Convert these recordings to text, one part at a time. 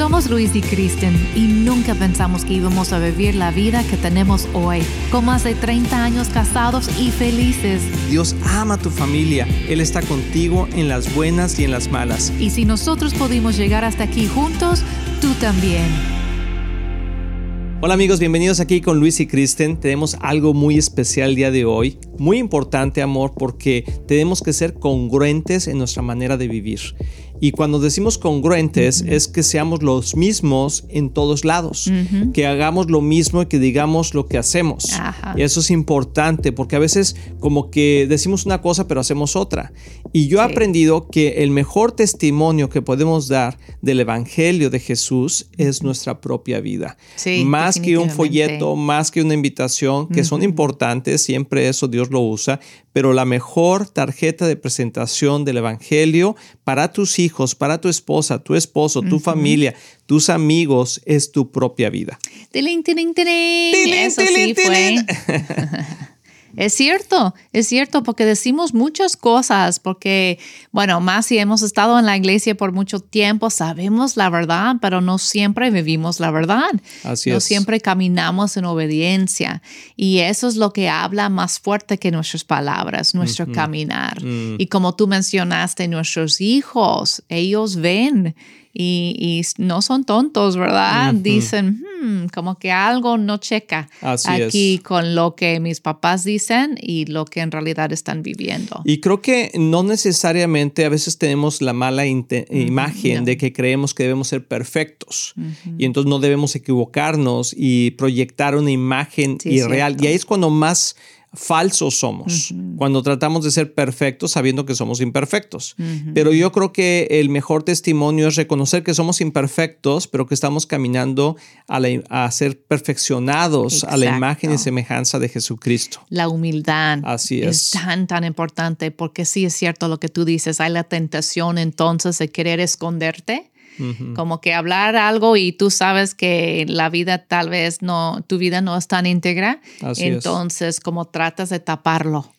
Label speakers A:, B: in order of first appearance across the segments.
A: Somos Luis y Kristen y nunca pensamos que íbamos a vivir la vida que tenemos hoy, con más de 30 años casados y felices.
B: Dios ama a tu familia, Él está contigo en las buenas y en las malas.
A: Y si nosotros pudimos llegar hasta aquí juntos, tú también.
B: Hola amigos, bienvenidos aquí con Luis y Kristen. Tenemos algo muy especial el día de hoy, muy importante amor, porque tenemos que ser congruentes en nuestra manera de vivir. Y cuando decimos congruentes es que seamos los mismos en todos lados, que hagamos lo mismo y que digamos lo que hacemos. Y eso es importante porque a veces como que decimos una cosa pero hacemos otra. Y yo he aprendido que el mejor testimonio que podemos dar del Evangelio de Jesús es nuestra propia vida. más que un folleto, más que una invitación, que son importantes, siempre eso Dios lo usa, pero la mejor tarjeta de presentación del Evangelio para tus hijos, para tu esposa, tu esposo, tu familia, tus amigos, es tu propia vida.
A: Eso sí fue. Es cierto, es cierto, porque decimos muchas cosas, porque, bueno, más si hemos estado en la iglesia por mucho tiempo, sabemos la verdad, pero no siempre vivimos la verdad.
B: Así
A: no siempre caminamos en obediencia. Y eso es lo que habla más fuerte que nuestras palabras, nuestro caminar.
B: Mm.
A: Y como tú mencionaste, nuestros hijos, ellos ven y, no son tontos, ¿verdad? Dicen, hmm, como que algo no checa aquí con lo que mis papás dicen y lo que en realidad están viviendo.
B: Y creo que no necesariamente a veces tenemos la mala imagen de que creemos que debemos ser perfectos y entonces no debemos equivocarnos y proyectar una imagen irreal. Y ahí es cuando más falsos somos cuando tratamos de ser perfectos sabiendo que somos imperfectos. Pero yo creo que el mejor testimonio es reconocer que somos imperfectos, pero que estamos caminando a, ser perfeccionados a la imagen y semejanza de Jesucristo.
A: La humildad
B: Así es.
A: es tan, tan importante porque sí es cierto lo que tú dices, hay la tentación entonces de querer esconderte como que hablar algo y tú sabes que la vida tal vez no, tu vida no es tan íntegra. entonces, como tratas de taparlo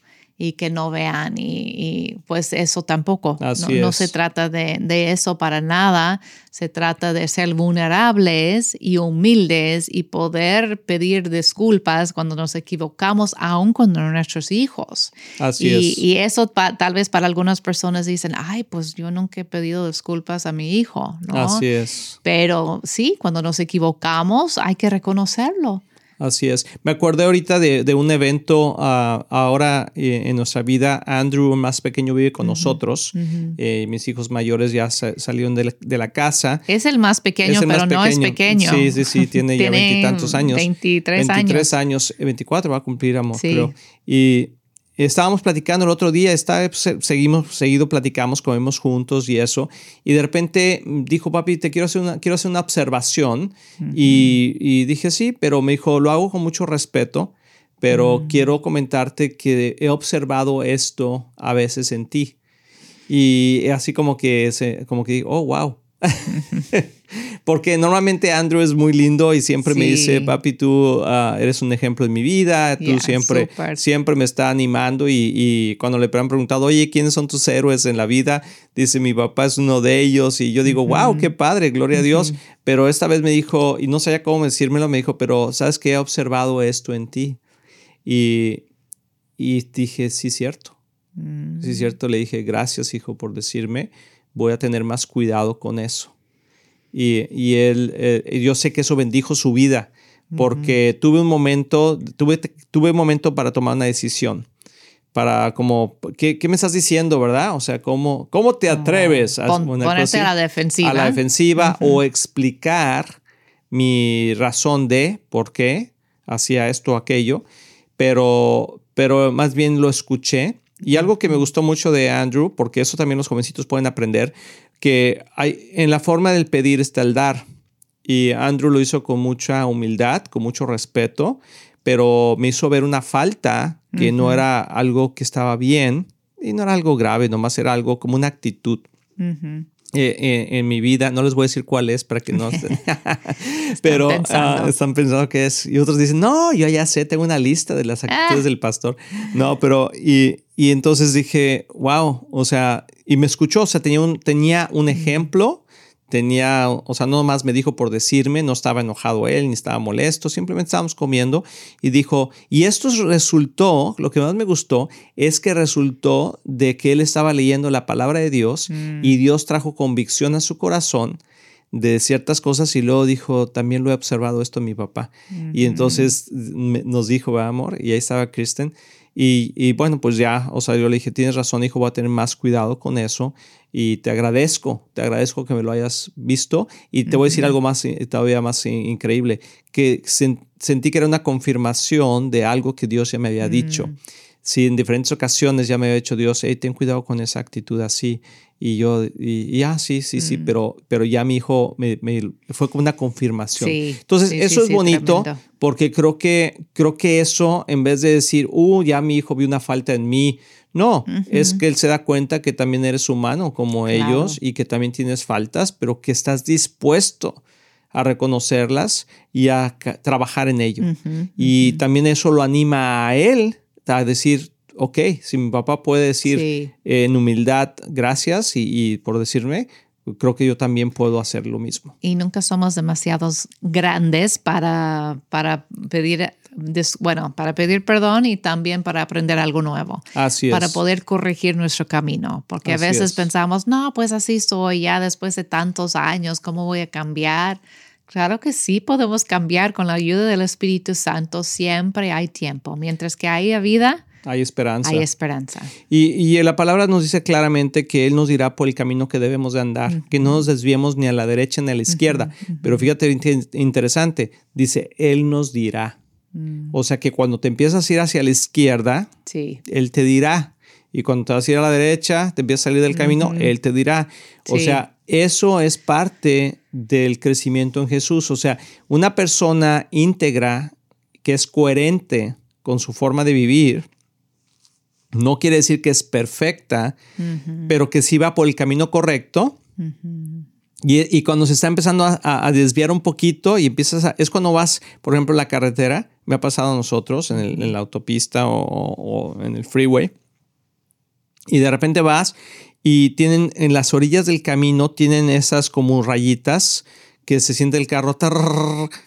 A: y que no vean y, pues eso tampoco. no, se trata de, eso para nada, se trata de ser vulnerables y humildes y poder pedir disculpas cuando nos equivocamos, aun cuando nuestros hijos.
B: Así
A: y,
B: es.
A: Y eso tal vez para algunas personas dicen, ay, pues yo nunca he pedido disculpas a mi hijo. ¿no?
B: Así es.
A: Pero sí, cuando nos equivocamos hay que reconocerlo.
B: Así es. Me acordé ahorita de, un evento ah, ahora eh, en nuestra vida. Andrew, más pequeño, vive con nosotros. Eh, mis hijos mayores ya salieron de la, casa.
A: Es el más pequeño, pero no es pequeño.
B: Sí, sí, sí, tiene, ya veintitantos años.
A: 23
B: años. 23 años, 24 va a cumplir, amor, creo. Y estábamos platicando el otro día, está, seguimos, seguido platicamos, comemos juntos y eso, y de repente dijo, papi, te quiero hacer una, quiero hacer una observación, y, dije, sí, pero me dijo, lo hago con mucho respeto, pero quiero comentarte que he observado esto a veces en ti. Y así como que, se, como que, oh, wow. Porque normalmente Andrew es muy lindo y siempre me dice, papi, tú ah, eres un ejemplo de mi vida, tú siempre, siempre me está animando y, cuando le han preguntado, oye, ¿quiénes son tus héroes en la vida? Dice, mi papá es uno de ellos y yo digo, wow, qué padre, gloria a Dios. Pero esta vez me dijo, y no sabía cómo decírmelo, me dijo, pero ¿sabes que he observado esto en ti? Y, y dije, sí, cierto. Sí, cierto. Le dije, gracias, hijo, por decirme. Voy a tener más cuidado con eso. Y, y él, eh, yo sé que eso bendijo su vida porque tuve un momento, tuve, tuve un momento para tomar una decisión. Para como, ¿qué, qué me estás diciendo, verdad? O sea, ¿cómo, cómo te atreves
A: a ponerte a la defensiva?
B: A la defensiva o explicar mi razón de por qué hacía esto o aquello, pero, pero más bien lo escuché. Y algo que me gustó mucho de Andrew, porque eso también los jovencitos pueden aprender, que hay, en la forma del pedir está el dar. Y Andrew lo hizo con mucha humildad, con mucho respeto, pero me hizo ver una falta que no era algo que estaba bien y no era algo grave, nomás era algo como una actitud. Eh, eh, en mi vida, no les voy a decir cuál es para que no estén, pero ah, están pensando que es, y otros dicen, no, yo ya sé, tengo una lista de las actitudes ah. del pastor, no, pero, y, y, entonces dije, wow, o sea, y me escuchó, o sea, tenía un, tenía un ejemplo tenía, o sea, no más me dijo por decirme, no estaba enojado él, ni estaba molesto, simplemente estábamos comiendo y dijo, y esto resultó, lo que más me gustó es que resultó de que él estaba leyendo la palabra de Dios mm. y Dios trajo convicción a su corazón de ciertas cosas y luego dijo, también lo he observado esto mi papá. Y entonces nos dijo, amor, y ahí estaba Kristen. Y, y, bueno, pues ya, o sea, yo le dije, tienes razón, hijo, voy a tener más cuidado con eso y te agradezco, te agradezco que me lo hayas visto y te voy a decir algo más, eh, todavía más increíble, que sentí que era una confirmación de algo que Dios ya me había dicho. Mm. Si en diferentes ocasiones ya me había dicho Dios, hey, ten cuidado con esa actitud así. Y yo, y, ya, sí, sí, sí, mm. pero, pero ya mi hijo me, fue como una confirmación. Entonces, eso es bonito porque creo que, creo que eso, en vez de decir, uh, ya mi hijo vio una falta en mí, no, es que él se da cuenta que también eres humano como ellos y que también tienes faltas, pero que estás dispuesto a reconocerlas y a trabajar en ello. y también eso lo anima a él a decir, ok, si mi papá puede decir en humildad gracias y, por decirme, creo que yo también puedo hacer lo mismo.
A: Y nunca somos demasiados grandes para, para pedir bueno, para pedir perdón y también para aprender algo nuevo.
B: Así
A: Para poder corregir nuestro camino. Porque a veces pensamos, no, pues así soy ya después de tantos años, ¿cómo voy a cambiar? Claro que sí podemos cambiar con la ayuda del Espíritu Santo. Siempre hay tiempo. Mientras que haya vida,
B: hay esperanza.
A: Hay esperanza.
B: Y, y, la palabra nos dice claramente que Él nos dirá por el camino que debemos de andar, que no nos desviemos ni a la derecha ni a la izquierda. Pero fíjate, interesante, dice, Él nos dirá. Mm. O sea que cuando te empiezas a ir hacia la izquierda, Él te dirá. Y cuando te vas a ir a la derecha, te empiezas a salir del camino, Él te dirá. O sea, eso es parte del crecimiento en Jesús. O sea, una persona íntegra que es coherente con su forma de vivir, no quiere decir que es perfecta, pero que sí va por el camino correcto. y, cuando se está empezando a, desviar un poquito y empiezas a, es cuando vas, por ejemplo, en la carretera, me ha pasado a nosotros en, la autopista o, en el freeway, y de repente vas y tienen en las orillas del camino, tienen esas como rayitas que se siente el carro,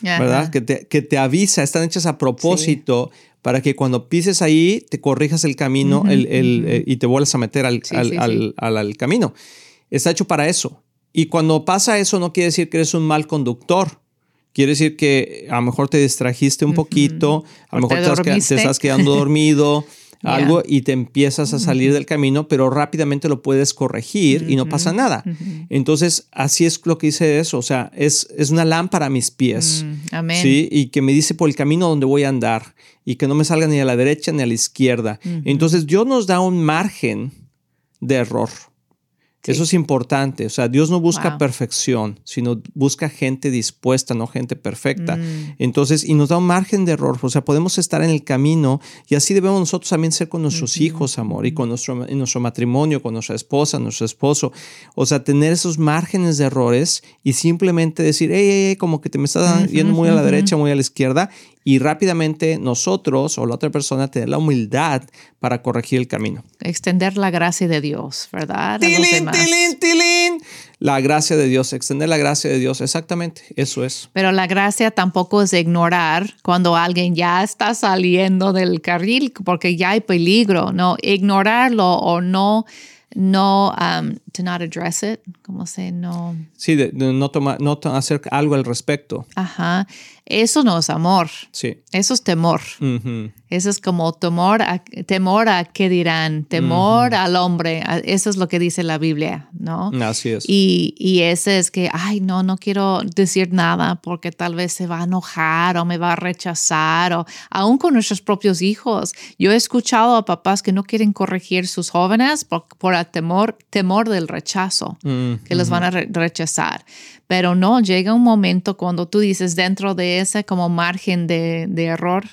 B: ¿verdad? Que te, que te, avisa, están hechas a propósito para que cuando pises ahí te corrijas el camino eh, y te vuelvas a meter al, al, camino. Está hecho para eso. Y cuando pasa eso no quiere decir que eres un mal conductor. Quiere decir que a lo mejor te distrajiste un poquito, a lo mejor te, estás quedando dormido. Algo y te empiezas a salir del camino, pero rápidamente lo puedes corregir y no pasa nada. Entonces, así es lo que dice eso, o sea, es, es una lámpara a mis pies. Mm, amén. ¿sí? Y que me dice por el camino donde voy a andar y que no me salga ni a la derecha ni a la izquierda. Entonces, Dios nos da un margen de error. Eso es importante. O sea, Dios no busca perfección, sino busca gente dispuesta, no gente perfecta. Mm. Entonces, y nos da un margen de error. O sea, podemos estar en el camino y así debemos nosotros también ser con nuestros hijos, amor, y con nuestro, en nuestro matrimonio, con nuestra esposa, nuestro esposo. O sea, tener esos márgenes de errores y simplemente decir, hey, hey, como que te me estás yendo muy a la derecha, muy a la izquierda, y rápidamente nosotros o la otra persona tener la humildad para corregir el camino.
A: Extender la gracia de Dios, ¿verdad?
B: Tilín, tilín, tilín. La gracia de Dios, extender la gracia de Dios, exactamente, eso es.
A: Pero la gracia tampoco es ignorar cuando alguien ya está saliendo del carril porque ya hay peligro, no ignorarlo o no no um, to not address it, como se no.
B: Sí, de, no, toma, no hacer algo al respecto.
A: Ajá. Eso no es amor.
B: Sí.
A: Eso es temor. Eso es como temor a, temor a qué dirán, temor al hombre. Eso es lo que dice la Biblia, ¿no?
B: Así es.
A: Y, y ese es que, ay, no, no quiero decir nada porque tal vez se va a enojar o me va a rechazar o aún con nuestros propios hijos. Yo he escuchado a papás que no quieren corregir sus jóvenes por, por el temor, temor del rechazo, que los van a rechazar. Pero no, llega un momento cuando tú dices dentro de ese como margen de, de error,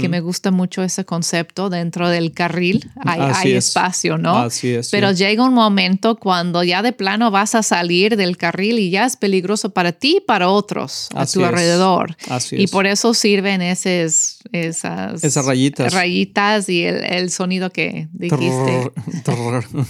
A: que me gusta mucho ese concepto, dentro del carril hay, espacio, ¿no?
B: Así es.
A: Pero llega un momento cuando ya de plano vas a salir del carril y ya es peligroso para ti y para otros a tu alrededor.
B: Así
A: y por eso sirven esas, esas,
B: esas rayitas.
A: Rayitas y el, el sonido que dijiste.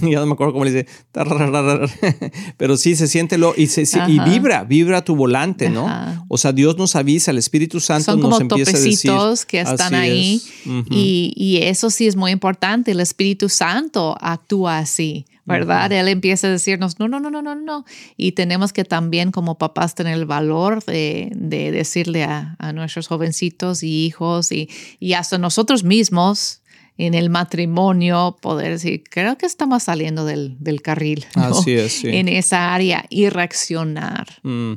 B: no me acuerdo cómo le dice, pero sí se siente lo y, se, y vibra, vibra tu volante, ¿no? O sea, Dios nos avisa, el Espíritu Santo
A: Son
B: nos empieza a decir.
A: que están ahí y, y eso sí es muy importante, el Espíritu Santo actúa así. ¿verdad? Él empieza a decirnos, no, no, no, no, no, no. Y tenemos que también como papás tener el valor de, decirle a, nuestros jovencitos y hijos y, y hasta nosotros mismos en el matrimonio poder decir, creo que estamos saliendo del, carril
B: Así es,
A: en esa área y reaccionar.
B: Mm.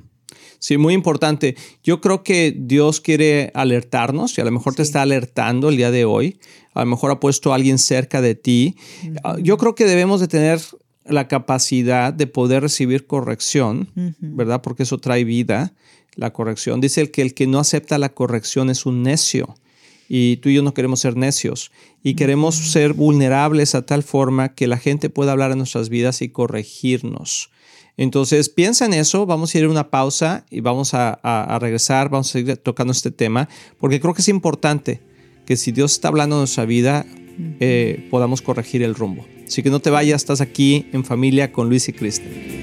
B: Sí, muy importante. Yo creo que Dios quiere alertarnos y a lo mejor te está alertando el día de hoy. A lo mejor ha puesto a alguien cerca de ti. Ah, yo creo que debemos de tener la capacidad de poder recibir corrección, ¿verdad? Porque eso trae vida, la corrección. Dice el que el que no acepta la corrección es un necio. Y tú y yo no queremos ser necios y queremos ser vulnerables a tal forma que la gente pueda hablar en nuestras vidas y corregirnos. Entonces, piensa en eso, vamos a ir a una pausa y vamos a, regresar, vamos a seguir tocando este tema, porque creo que es importante que si Dios está hablando de nuestra vida, eh, podamos corregir el rumbo. Así que no te vayas, estás aquí en familia con Luis y Cristian.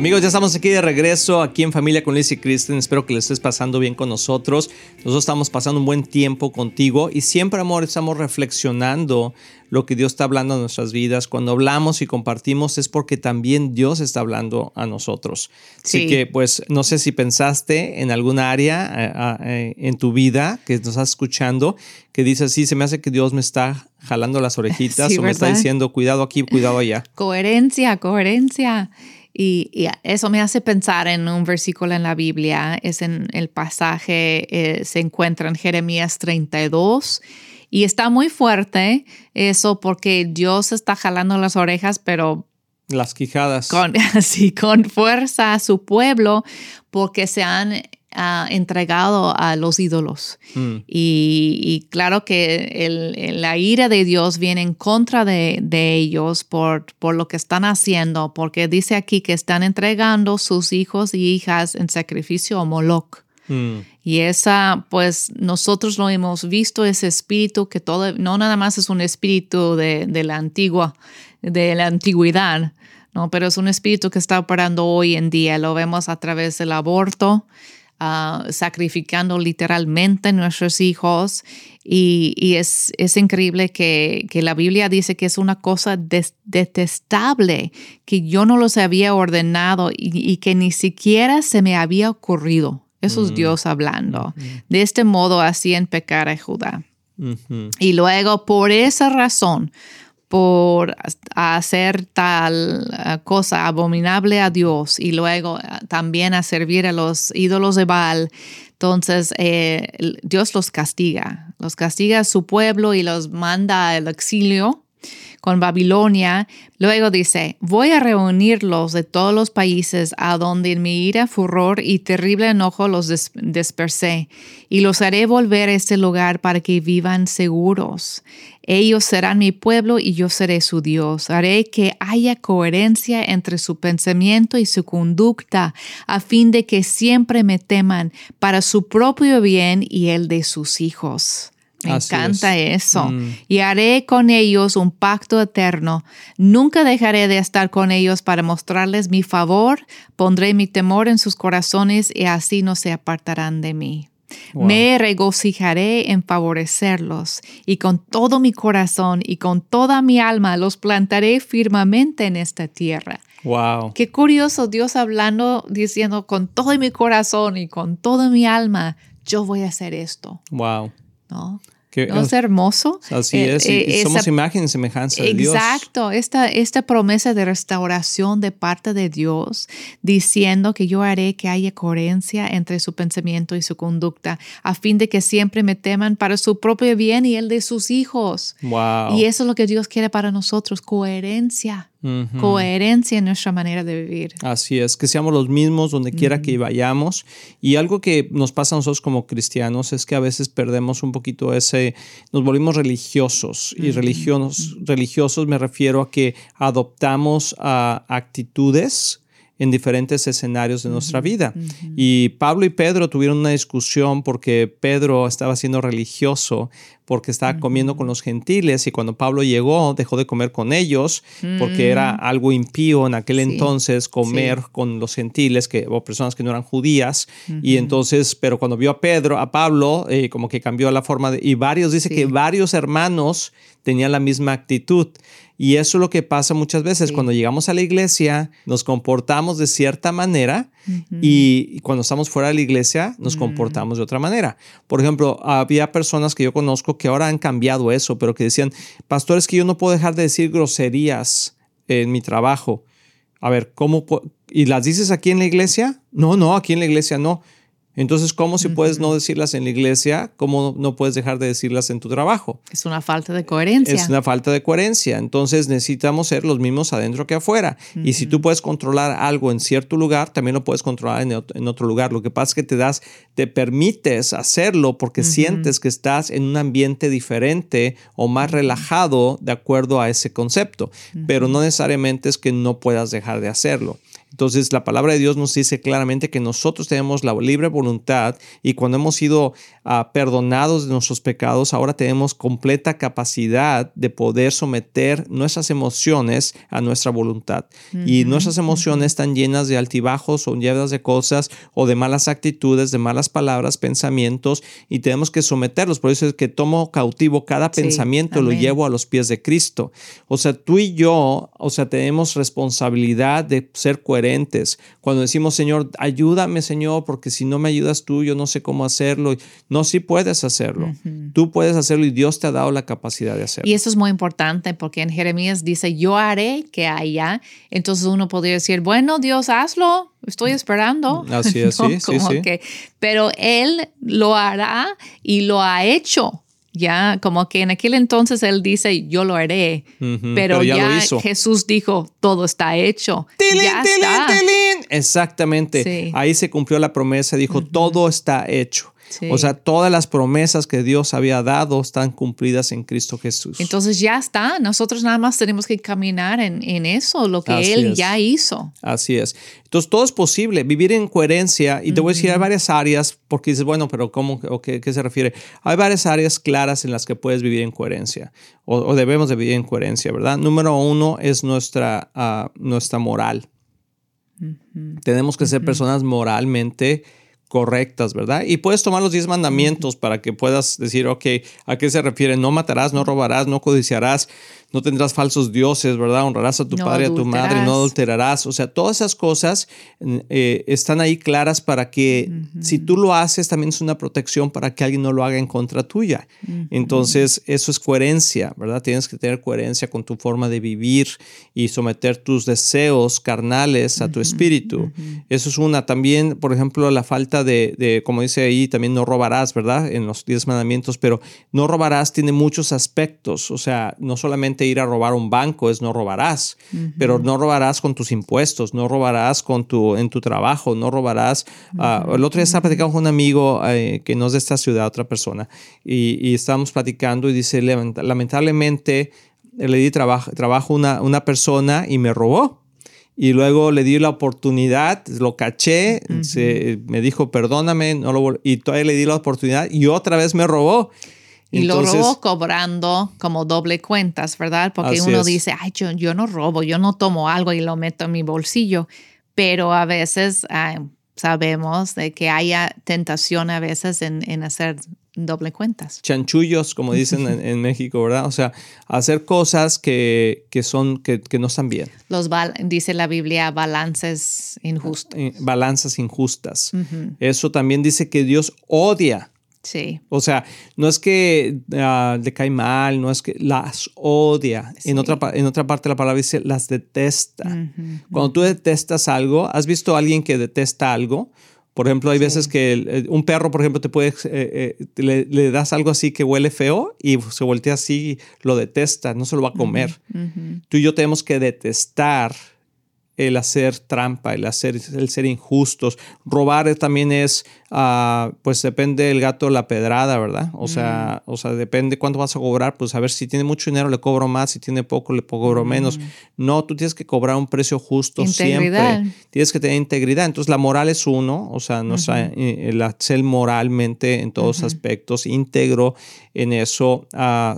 B: Amigos, ya estamos aquí de regreso, aquí en Familia con Liz y Kristen. Espero que les estés pasando bien con nosotros. Nosotros estamos pasando un buen tiempo contigo y siempre, amor, estamos reflexionando lo que Dios está hablando en nuestras vidas. Cuando hablamos y compartimos es porque también Dios está hablando a nosotros. Así que, pues, no sé si pensaste en alguna área eh, eh, en tu vida que nos estás escuchando que dice así, se me hace que Dios me está jalando las orejitas o me está diciendo, cuidado aquí, cuidado allá.
A: Coherencia, coherencia. Y, eso me hace pensar en un versículo en la Biblia, es en el pasaje, eh, se encuentra en Jeremías 32. Y está muy fuerte eso porque Dios está jalando las orejas, pero...
B: Las quijadas.
A: Con, sí, con fuerza a su pueblo porque se han entregado a los ídolos. Mm. Y, claro que la ira de Dios viene en contra de, ellos por, por, lo que están haciendo, porque dice aquí que están entregando sus hijos y hijas en sacrificio a Moloch. Mm. Y esa, pues nosotros lo hemos visto, ese espíritu que todo, no nada más es un espíritu de, de la antigua, de la antigüedad, no, pero es un espíritu que está operando hoy en día. Lo vemos a través del aborto, ah, sacrificando literalmente nuestros hijos y, es, es, increíble que, la Biblia dice que es una cosa detestable, que yo no los había ordenado y, que ni siquiera se me había ocurrido. Eso es mm. Dios hablando. De este modo hacían pecar a Judá. Y luego, por esa razón, por hacer tal eh, cosa abominable a Dios y luego eh, también a servir a los ídolos de Baal, entonces eh, Dios los castiga, los castiga a su pueblo y los manda al exilio con Babilonia. Luego dice, voy a reunirlos de todos los países a donde en mi ira, furor y terrible enojo los dispersé, y los haré volver a este lugar para que vivan seguros. Ellos serán mi pueblo y yo seré su Dios. Haré que haya coherencia entre su pensamiento y su conducta, a fin de que siempre me teman para su propio bien y el de sus hijos. Me encanta eso. Mm. Y haré con ellos un pacto eterno. Nunca dejaré de estar con ellos para mostrarles mi favor. Pondré mi temor en sus corazones y así no se apartarán de mí. Me regocijaré en favorecerlos y con todo mi corazón y con toda mi alma los plantaré firmemente en esta tierra.
B: Wow.
A: Qué curioso Dios hablando, diciendo con todo mi corazón y con toda mi alma, yo voy a hacer esto.
B: Wow.
A: ¿No? ¿No es hermoso?
B: Así eh, es, eh, somos imagen y semejanza de Dios.
A: Exacto, esta, esta promesa de restauración de parte de Dios, diciendo que yo haré que haya coherencia entre su pensamiento y su conducta, a fin de que siempre me teman para su propio bien y el de sus hijos.
B: Wow.
A: Y eso es lo que Dios quiere para nosotros, coherencia coherencia en nuestra manera de vivir.
B: Así es, que seamos los mismos donde quiera que vayamos. Y algo que nos pasa a nosotros como cristianos es que a veces perdemos un poquito ese, nos volvimos religiosos. Y religiosos, religiosos me refiero a que adoptamos a actitudes en diferentes escenarios de nuestra vida. Y Pablo y Pedro tuvieron una discusión porque Pedro estaba siendo religioso porque estaba comiendo con los gentiles y cuando Pablo llegó dejó de comer con ellos porque era mm. algo impío en aquel entonces comer con los gentiles que, o personas que no eran judías y entonces, pero cuando vio a Pedro, a Pablo, eh, como que cambió la forma de, y varios, dice que varios hermanos tenían la misma actitud. Y eso es lo que pasa muchas veces. Cuando llegamos a la iglesia, nos comportamos de cierta manera y cuando estamos fuera de la iglesia, nos mm. comportamos de otra manera. Por ejemplo, había personas que yo conozco que ahora han cambiado eso, pero que decían, pastores, que yo no puedo dejar de decir groserías en mi trabajo. A ver, ¿cómo? ¿Y las dices aquí en la iglesia? No, no, aquí en la iglesia no. Entonces, ¿cómo si puedes no decirlas en la iglesia? ¿Cómo no puedes dejar de decirlas en tu trabajo?
A: Es una falta de coherencia.
B: Es una falta de coherencia. Entonces necesitamos ser los mismos adentro que afuera. Y si tú puedes controlar algo en cierto lugar, también lo puedes controlar en otro, lugar. Lo que pasa es que te das, te permites hacerlo porque sientes que estás en un ambiente diferente o más relajado de acuerdo a ese concepto. Pero no necesariamente es que no puedas dejar de hacerlo. Entonces la palabra de Dios nos dice claramente que nosotros tenemos la libre voluntad y cuando hemos sido ah, perdonados de nuestros pecados, ahora tenemos completa capacidad de poder someter nuestras emociones a nuestra voluntad. Y nuestras emociones están llenas de altibajos o llenas de cosas o de malas actitudes, de malas palabras, pensamientos y tenemos que someterlos. Por eso es que tomo cautivo cada pensamiento y lo llevo a los pies de Cristo. O sea, tú y yo, o sea, tenemos responsabilidad de ser coherentes cuando decimos, Señor, ayúdame, Señor, porque si no me ayudas tú, yo no sé cómo hacerlo. No, sí puedes hacerlo. Tú puedes hacerlo y Dios te ha dado la capacidad de hacerlo.
A: Y eso es muy importante porque en Jeremías dice, yo haré que haya. Entonces uno podría decir, bueno, Dios, hazlo. Estoy esperando.
B: Así es, sí, sí, sí.
A: pero Él lo hará y lo ha hecho. Ya, como que en aquel entonces él dice, yo lo haré, pero, ya, Jesús dijo, todo está hecho. ya está.
B: Exactamente. Ahí se cumplió la promesa, dijo, todo está hecho. O sea, todas las promesas que Dios había dado están cumplidas en Cristo Jesús.
A: Entonces ya está, nosotros nada más tenemos que caminar en, eso, lo que Él ya hizo.
B: Así es. Entonces todo es posible, vivir en coherencia. Y te voy a decir, hay varias áreas, porque dices, bueno, pero ¿cómo o qué, se refiere? Hay varias áreas claras en las que puedes vivir en coherencia, o, debemos de vivir en coherencia, ¿verdad? Número uno es nuestra, ah, nuestra moral. Tenemos que ser personas moralmente correctas, ¿verdad? Y puedes tomar los diez mandamientos para que puedas decir, ok, ¿a qué se refiere? No matarás, no robarás, no codiciarás, no tendrás falsos dioses, ¿verdad? Honrarás a tu padre y a tu madre, no adulterarás. O sea, todas esas cosas eh, están ahí claras para que si tú lo haces, también es una protección para que alguien no lo haga en contra tuya. Entonces, eso es coherencia, ¿verdad? Tienes que tener coherencia con tu forma de vivir y someter tus deseos carnales a tu espíritu. Eso es una. También, por ejemplo, la falta de, de, como dice ahí, también no robarás, ¿verdad? En los diez mandamientos, pero no robarás tiene muchos aspectos. O sea, no solamente ir a robar un banco es no robarás, pero no robarás con tus impuestos, no robarás con tu, en tu trabajo, no robarás. Ah, el otro día estaba platicando con un amigo eh, que no es de esta ciudad, otra persona, y, y estábamos platicando y dice, lamentablemente le di trabajo, trabajo una, una persona y me robó. Y luego le di la oportunidad, lo caché, me dijo, perdóname, no lo, y todavía le di la oportunidad y otra vez me robó.
A: Y lo robó cobrando como doble cuentas, ¿verdad? Porque uno dice, ay, yo, yo, no robo, yo no tomo algo y lo meto en mi bolsillo. Pero a veces sabemos de que haya tentación a veces en, en hacer doble cuentas.
B: Chanchullos, como dicen en, México, ¿verdad? O sea, hacer cosas que, que son, que, que, no están bien.
A: Los dice la Biblia, balances injustos.
B: Eh, balanzas injustas. Eso también dice que Dios odia
A: Sí.
B: O sea, no es que ah, le cae mal, no es que las odia. En, otra, en otra parte la palabra dice las detesta. Cuando tú detestas algo, ¿has visto a alguien que detesta algo? Por ejemplo, hay veces que un perro, por ejemplo, te puede, eh, eh, le, das algo así que huele feo y se voltea así, lo detesta, no se lo va a comer. Tú y yo tenemos que detestar el hacer trampa, el hacer, el ser injustos. Robar también es, ah, pues depende del gato la pedrada, ¿verdad? O sea, mm. o sea, depende cuánto vas a cobrar, pues a ver si tiene mucho dinero le cobro más, si tiene poco le cobro menos. Mm. No, tú tienes que cobrar un precio justo siempre. Tienes que tener integridad. Entonces la moral es uno, o sea, nuestra, eh, el ser moralmente en todos aspectos, íntegro en eso,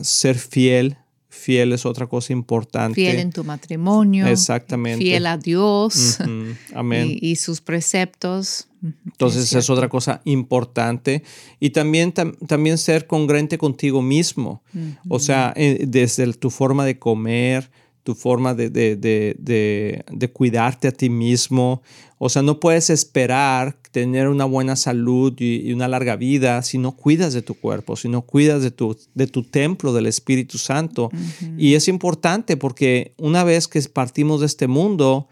B: ser fiel Fiel es otra cosa importante.
A: Fiel en tu matrimonio.
B: Exactamente.
A: Fiel a Dios.
B: Amén.
A: Y, sus preceptos.
B: Entonces es, otra cosa importante. Y también, también ser congruente contigo mismo. O sea, eh, desde tu forma de comer, tu forma de, de, de, de, cuidarte a ti mismo. O sea, no puedes esperar tener una buena salud y, una larga vida si no cuidas de tu cuerpo, si no cuidas de tu, de tu templo del Espíritu Santo. Y es importante porque una vez que partimos de este mundo,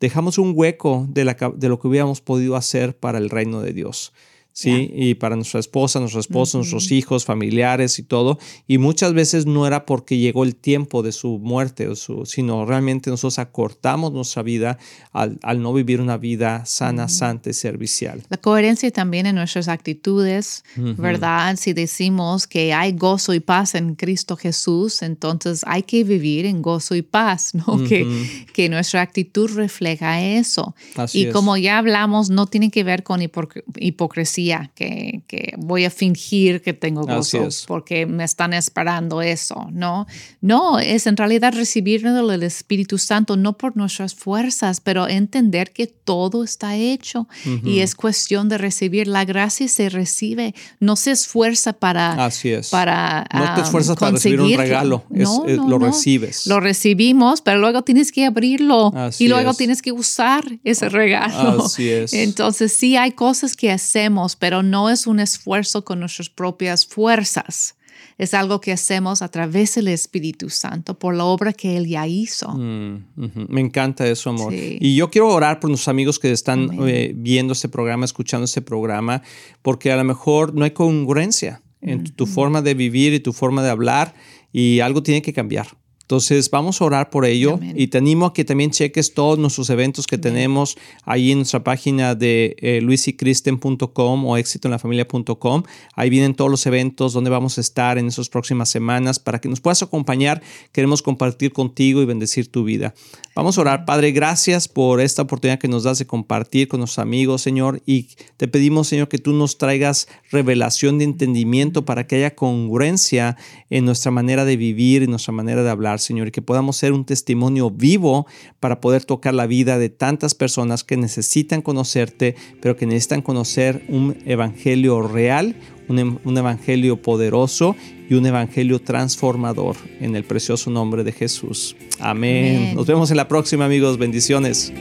B: dejamos un hueco de, la, de lo que hubiéramos podido hacer para el reino de Dios. ¿Sí? Y para nuestra esposa, nuestro esposo, nuestros hijos, familiares y todo. Y muchas veces no era porque llegó el tiempo de su muerte, o su, sino realmente nosotros acortamos nuestra vida al, no vivir una vida sana, santa y servicial.
A: La coherencia también en nuestras actitudes, ¿verdad? Si decimos que hay gozo y paz en Cristo Jesús, entonces hay que vivir en gozo y paz, ¿no? que, que nuestra actitud refleja eso. y como ya hablamos, no tiene que ver con hipocresía que, voy a fingir que tengo gozo porque me están esperando eso, ¿no? No, es en realidad recibirlo del Espíritu Santo, no por nuestras fuerzas, pero entender que todo está hecho y es cuestión de recibir. La gracia se recibe, no se esfuerza para...
B: Así es.
A: Para,
B: no te esfuerzas para recibir un regalo, lo recibes.
A: Lo recibimos, pero luego tienes que abrirlo y luego tienes que usar ese regalo.
B: Así es.
A: Entonces sí hay cosas que hacemos pero no es un esfuerzo con nuestras propias fuerzas. Es algo que hacemos a través del Espíritu Santo por la obra que Él ya hizo.
B: Mm, Me encanta eso, amor. Y yo quiero orar por nuestros amigos que están eh, viendo este programa, escuchando este programa, porque a lo mejor no hay congruencia en tu forma de vivir y tu forma de hablar y algo tiene que cambiar. Entonces vamos a orar por ello y te animo a que también cheques todos nuestros eventos que tenemos ahí en nuestra página de eh, luisicristen.com o exitoenlafamilia.com. Ahí vienen todos los eventos donde vamos a estar en esas próximas semanas para que nos puedas acompañar. Queremos compartir contigo y bendecir tu vida. Vamos a orar. Padre, gracias por esta oportunidad que nos das de compartir con nuestros amigos, Señor. Y te pedimos, Señor, que tú nos traigas revelación de entendimiento para que haya congruencia en nuestra manera de vivir y nuestra manera de hablar hablar, Señor, y que podamos ser un testimonio vivo para poder tocar la vida de tantas personas que necesitan conocerte, pero que necesitan conocer un evangelio real, un, un evangelio poderoso y un evangelio transformador en el precioso nombre de Jesús. Amén. Nos vemos en la próxima, amigos. Bendiciones.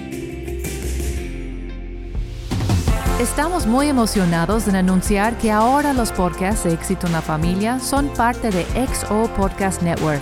A: Estamos muy emocionados en anunciar que ahora los podcasts de Éxito en la Familia son parte de XO Podcast Network,